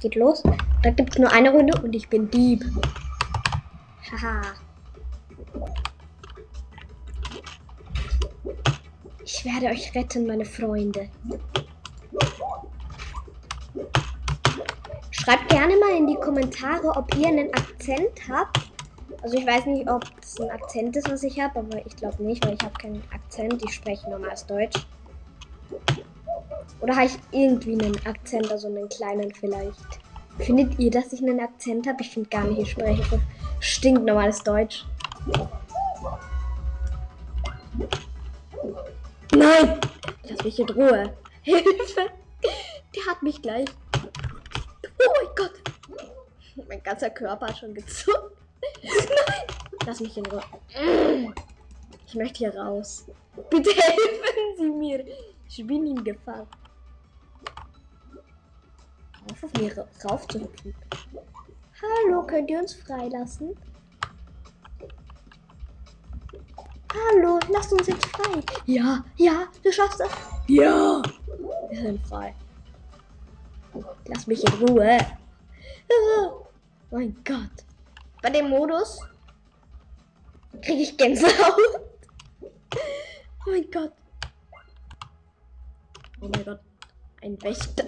Geht los. Da gibt es nur eine Runde und ich bin Dieb. Haha. Ich werde euch retten, meine Freunde. Schreibt gerne mal in die Kommentare, ob ihr einen Akzent habt. Also ich weiß nicht, ob es ein Akzent ist, was ich habe, aber ich glaube nicht, weil ich habe keinen Akzent. Ich spreche normales Deutsch. Oder habe ich irgendwie einen Akzent, also einen kleinen vielleicht? Findet ihr, dass ich einen Akzent habe? Ich finde gar nicht, ich spreche stinknormales Deutsch. Nein! Lass mich in Ruhe. Hilfe! Der hat mich gleich. Oh mein Gott! Mein ganzer Körper hat schon gezuckt. Nein! Lass mich in Ruhe. Ich möchte hier raus. Bitte helfen Sie mir. Ich bin in Gefahr. Auf, auf mir rauf zu hüpfen. Hallo, könnt ihr uns freilassen? Hallo, lasst uns jetzt frei. Ja, ja, du schaffst es. Ja, wir sind frei. Lass mich in Ruhe. Oh mein Gott. Bei dem Modus kriege ich Gänsehaut. Oh mein Gott. Oh mein Gott. Ein Wächter.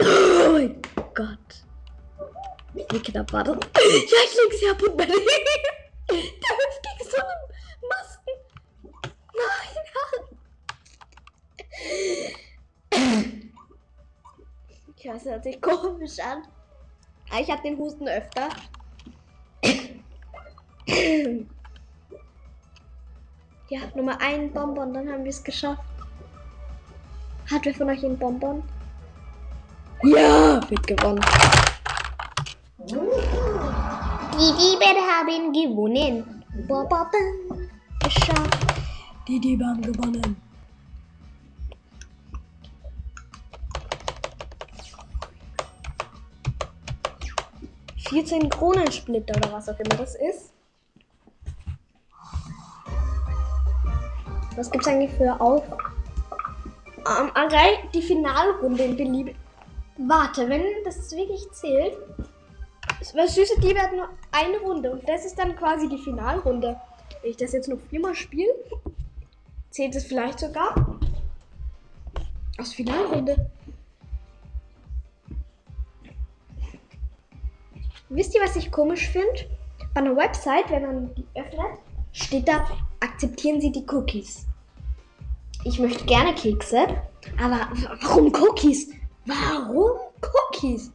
Oh mein Gott. Wie knapp war das? Ja, ich leg sie ab und Der hüpft gegen so einen Masten. Nein. Ich weiß, das hört sich komisch an. Aber ich habe den Husten öfter. Ja, Nummer ein Bonbon, dann haben wir es geschafft. Hat wer von euch einen Bonbon? Ja, wird gewonnen. Die Dieben haben gewonnen. Bonbon geschafft. Die Dieben haben gewonnen. Vierzehn Kronensplitter oder was auch immer das ist. Was gibt's eigentlich für auf? Ähm, erreicht die Finalrunde in Belieb. Warte, wenn das wirklich zählt. Weil Süße Liebe hat nur eine Runde und das ist dann quasi die Finalrunde. Wenn ich das jetzt noch viermal spiele, zählt es vielleicht sogar aus Finalrunde. Wisst ihr, was ich komisch finde? Bei einer Website, wenn man die öffnet, steht da, akzeptieren Sie die Cookies. Ich möchte gerne Kekse, aber warum Cookies? Warum Cookies?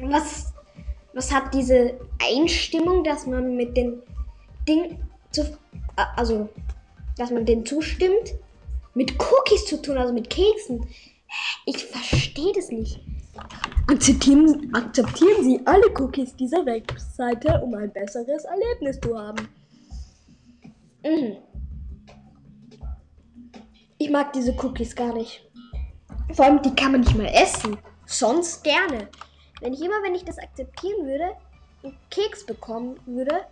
Was, was hat diese Einstimmung, dass man mit den Ding zu, also, dass man denen zustimmt, mit Cookies zu tun, also mit Keksen? Ich verstehe das nicht. Akzeptieren, akzeptieren Sie alle Cookies dieser Webseite, um ein besseres Erlebnis zu haben. Mhm. Ich mag diese Cookies gar nicht. Vor allem, die kann man nicht mal essen. Sonst gerne. Wenn ich immer, wenn ich das akzeptieren würde, einen Keks bekommen würde,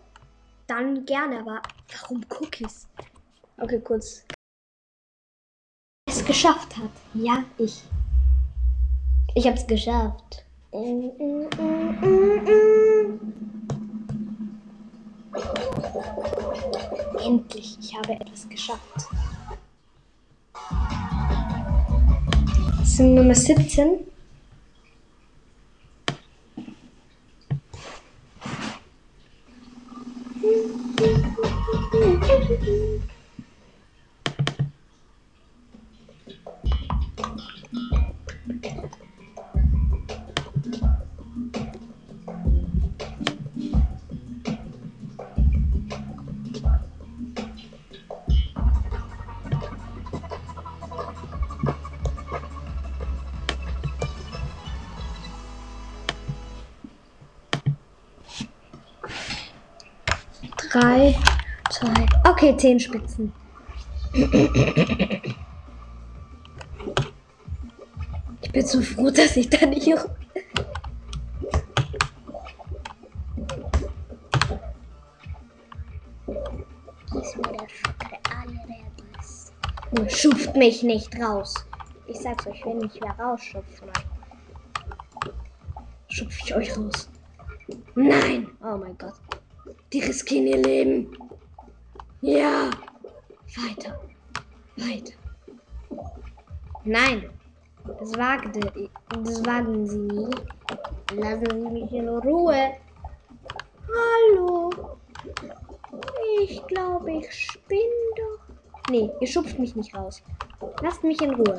dann gerne. Aber warum Cookies? Okay, kurz. Es geschafft hat. Ja, ich. Ich hab's geschafft. Endlich, ich habe etwas geschafft. Sind Nummer 17. Drei, zwei. Okay, zehn Spitzen. Ich bin so froh, dass ich da nicht. Schuft mich nicht raus. Ich sag's euch, wenn ich wer rausschupfen schupfe ich euch raus. Nein! Oh mein Gott. Die riskieren ihr Leben. Ja! Weiter. Weiter. Nein! Das wagte, das wagen sie nie. Lassen Sie mich in Ruhe. Hallo. Ich glaube, ich spinne doch. Nee, ihr schupft mich nicht raus. Lasst mich in Ruhe.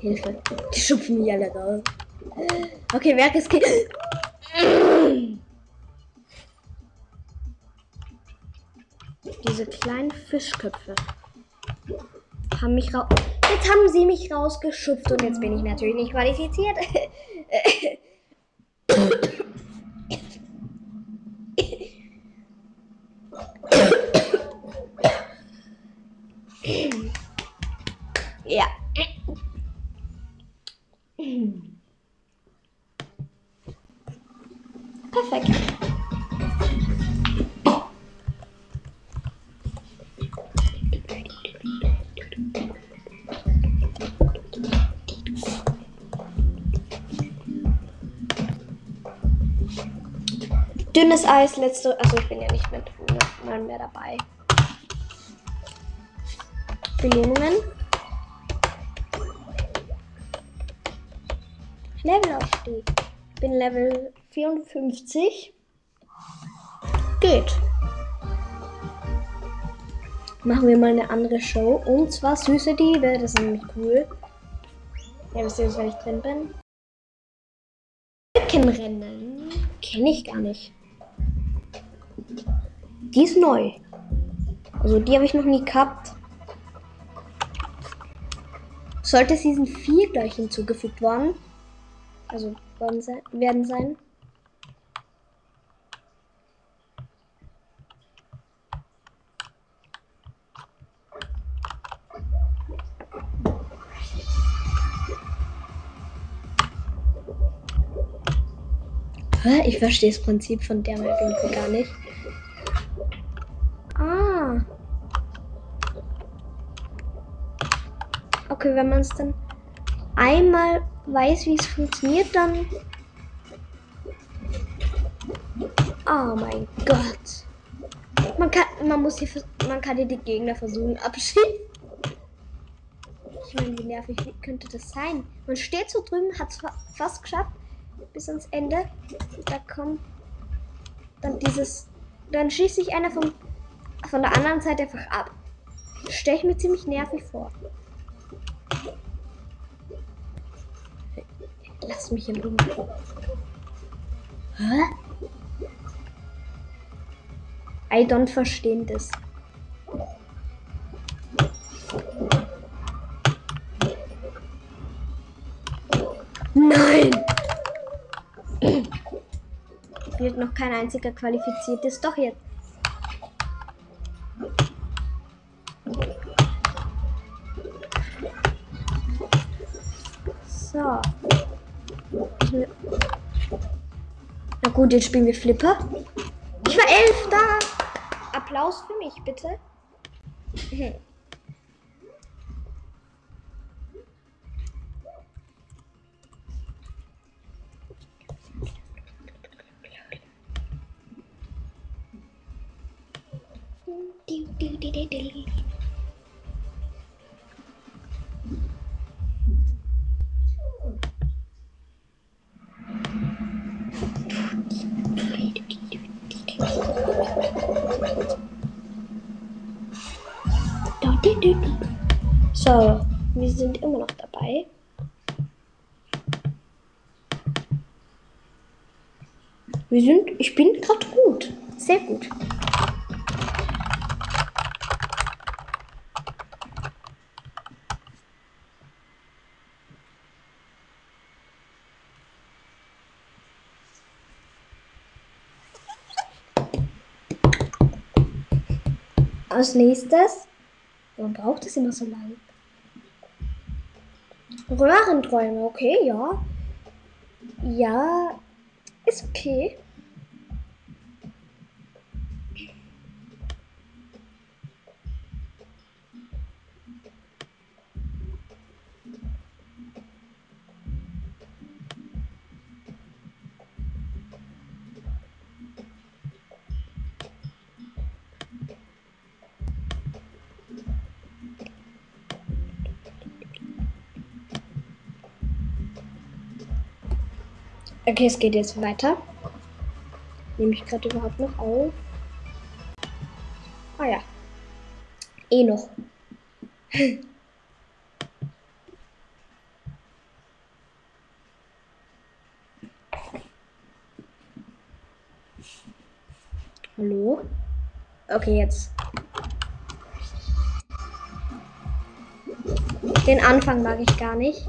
Hilfe. Die schupfen mich alle raus. Okay, wer ist kleinen Fischköpfe haben mich raus. Jetzt haben sie mich rausgeschupft und jetzt bin ich natürlich nicht qualifiziert. Dünnes Eis, letzte. Also ich bin ja nicht mit mal mehr dabei. Belohnungen. Levelaufstieg. Ich bin Level 54. Geht. Machen wir mal eine andere Show. Und zwar Süße Diebe. Das ist nämlich cool. Ja, wisst ihr, wenn ich drin bin? Brückenrennen. Kenne ich gar nicht. Die ist neu. Also die habe ich noch nie gehabt. Sollte Season 4 gleich hinzugefügt worden. Also werden sein. Ich verstehe das Prinzip von der Map gar nicht. Ah. Okay, wenn man es dann einmal weiß, wie es funktioniert, dann. Oh mein Gott. Man kann, man muss hier, man kann hier die Gegner versuchen abschießen. Ich meine, wie nervig könnte das sein? Man steht so drüben, hat es fast geschafft bis ans Ende. Da kommt dann dieses. Dann schießt sich einer vom, von der anderen Seite einfach ab. Stelle ich mir ziemlich nervig vor. Lass mich im Ruhe. Hä? I don't verstehen das. Nein! Wird noch kein einziger qualifiziert ist. Doch jetzt. Gut, jetzt spielen wir Flipper. Ich war Elfter. Applaus für mich, bitte. So, wir sind immer noch dabei. Wir sind, ich bin gerade gut. Sehr gut. Als nächstes, warum braucht es immer so lange? Röhrenträume, okay, ja. Ja, ist okay. Okay, es geht jetzt weiter. Nehme ich gerade überhaupt noch auf? Ah ja. Eh noch. Hallo? Okay, jetzt. Den Anfang mag ich gar nicht.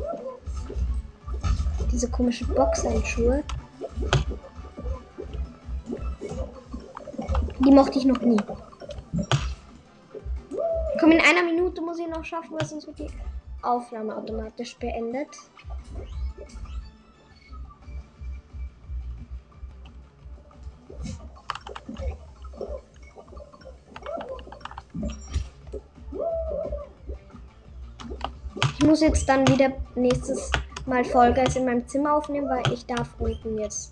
Diese komische Boxhandschuhe. Die mochte ich noch nie. Komm, in einer Minute muss ich noch schaffen, weil sonst wird die Aufnahme automatisch beendet. Ich muss jetzt dann wieder nächstes Mal Vollgas in meinem Zimmer aufnehmen, weil ich darf unten jetzt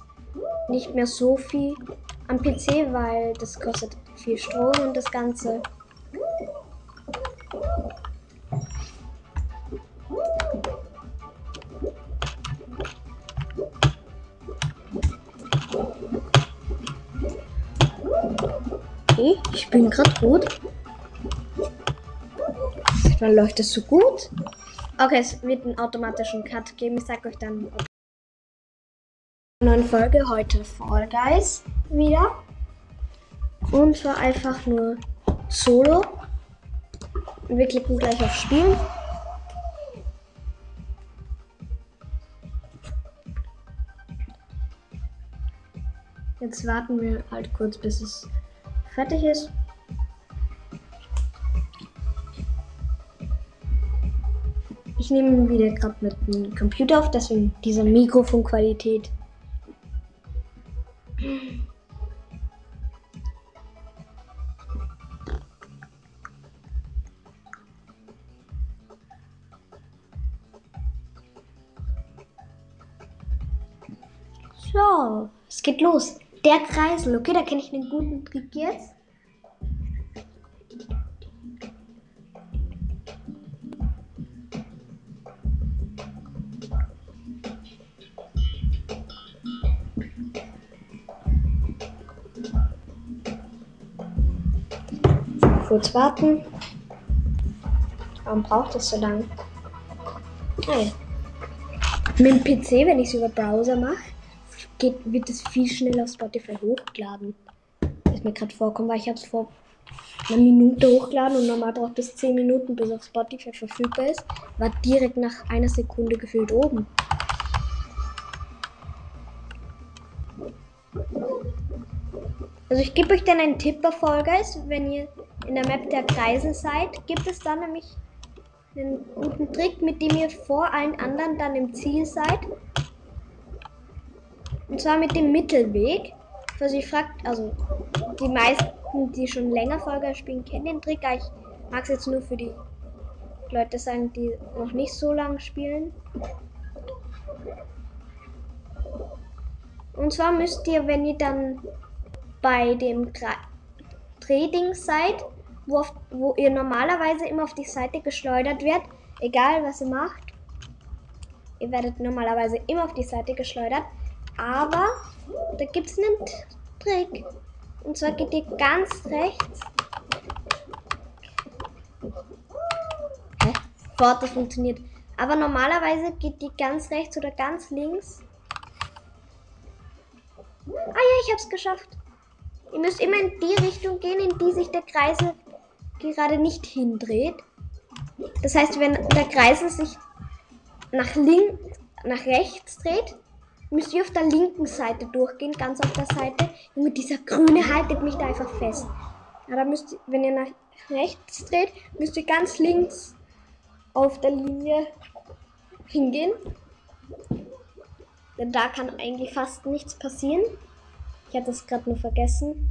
nicht mehr so viel am PC, weil das kostet viel Strom und das Ganze. Okay, ich bin gerade gut. Wann läuft es so gut? Okay, es wird einen automatischen Cut geben. Ich sag euch dann, neuen Folge heute Fall Guys wieder. Und zwar einfach nur Solo. Wir klicken gleich auf Spielen. Jetzt warten wir halt kurz, bis es fertig ist. Nehme wieder gerade mit dem Computer auf, deswegen diese Mikrofonqualität. So, es geht los. Der Kreisel. Okay, da kenne ich einen guten Trick jetzt. Kurz warten. Warum braucht es so lange? Ah ja. Mit dem PC, wenn ich es über Browser mache, wird es viel schneller auf Spotify hochgeladen. Das ist mir gerade vorkommen, weil ich habe es vor einer Minute hochgeladen und normal braucht es 10 Minuten, bis auf Spotify verfügbar ist. War direkt nach einer Sekunde gefühlt oben. Also ich gebe euch dann einen Tipp bei Vollgeist, wenn ihr in der Map der Kreise seid, gibt es dann nämlich einen guten Trick, mit dem ihr vor allen anderen dann im Ziel seid. Und zwar mit dem Mittelweg. Was ich fragt, also die meisten, die schon länger Folge spielen, kennen den Trick. Ich mag es jetzt nur für die Leute sagen, die noch nicht so lange spielen. Und zwar müsst ihr, wenn ihr dann bei dem Trading seid, wo, auf, wo ihr normalerweise immer auf die Seite geschleudert werdet, egal was ihr macht. Ihr werdet normalerweise immer auf die Seite geschleudert. Aber da gibt es einen Trick. Und zwar geht ihr ganz rechts. Hä? Fort, das funktioniert. Aber normalerweise geht die ganz rechts oder ganz links. Ah ja, ich hab's geschafft. Ihr müsst immer in die Richtung gehen, in die sich der Kreisel gerade nicht hindreht. Das heißt, wenn der Kreisel sich nach links, nach rechts dreht, müsst ihr auf der linken Seite durchgehen, ganz auf der Seite. Und mit dieser grüne haltet mich da einfach fest. Da müsst wenn ihr nach rechts dreht, müsst ihr ganz links auf der Linie hingehen. Denn da kann eigentlich fast nichts passieren. Ich hatte es gerade nur vergessen.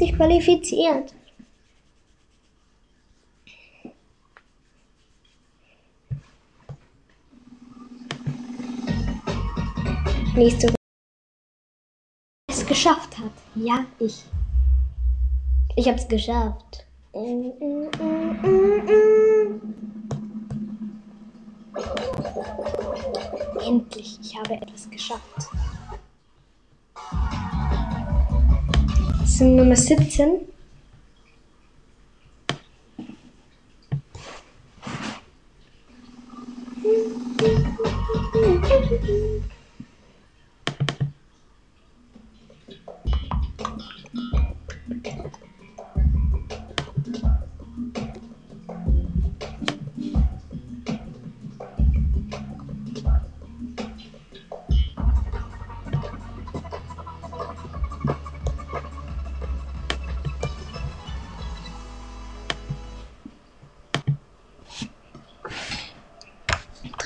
Einundvierzig qualifiziert. Nächste geschafft hat. Ja, ich. Ich hab's geschafft. Endlich, ich habe etwas geschafft. Das sind Nummer 17.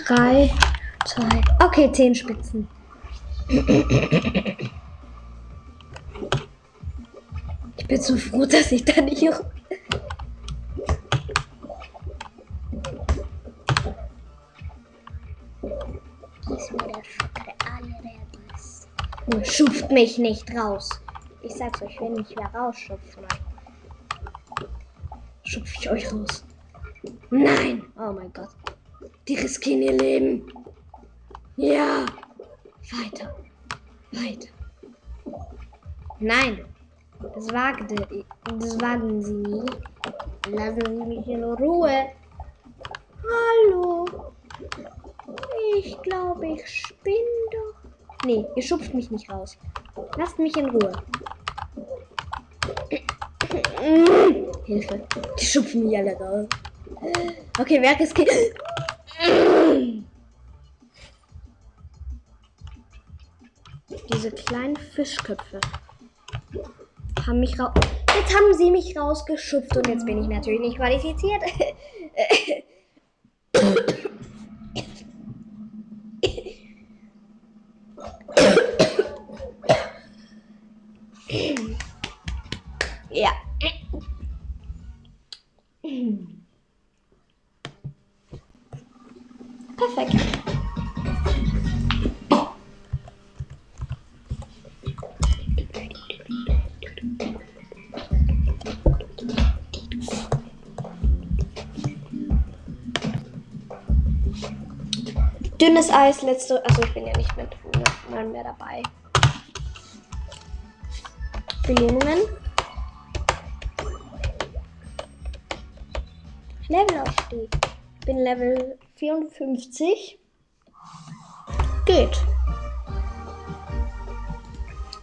Drei, zwei. Okay, zehn Spitzen. Ich bin so froh, dass ich da nicht. Schupft mich nicht raus. Ich sag's euch, wenn ich wer rausschupfen. Schupf ich euch raus. Nein! Oh mein Gott. Die riskieren ihr Leben. Ja. Weiter. Weiter. Nein. Das wagte. Das wagen sie nie. Lassen Sie mich in Ruhe. Hallo. Ich glaube, ich spinne doch. Nee, ihr schupft mich nicht raus. Lasst mich in Ruhe. Hilfe. Die schupfen mich alle raus. Okay, wer riskiert. Diese kleinen Fischköpfe haben mich raus. Jetzt haben sie mich rausgeschupft und jetzt bin ich natürlich nicht qualifiziert. Dünnes Eis, letzte. Also ich bin ja nicht mit mal mehr dabei. Belohnungen. Levelaufstieg. Ich bin Level 54. Geht.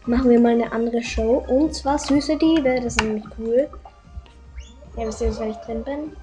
Machen wir mal eine andere Show. Und zwar Süße Diebe. Das ist nämlich cool. Ja, wisst ihr, wenn ich drin bin?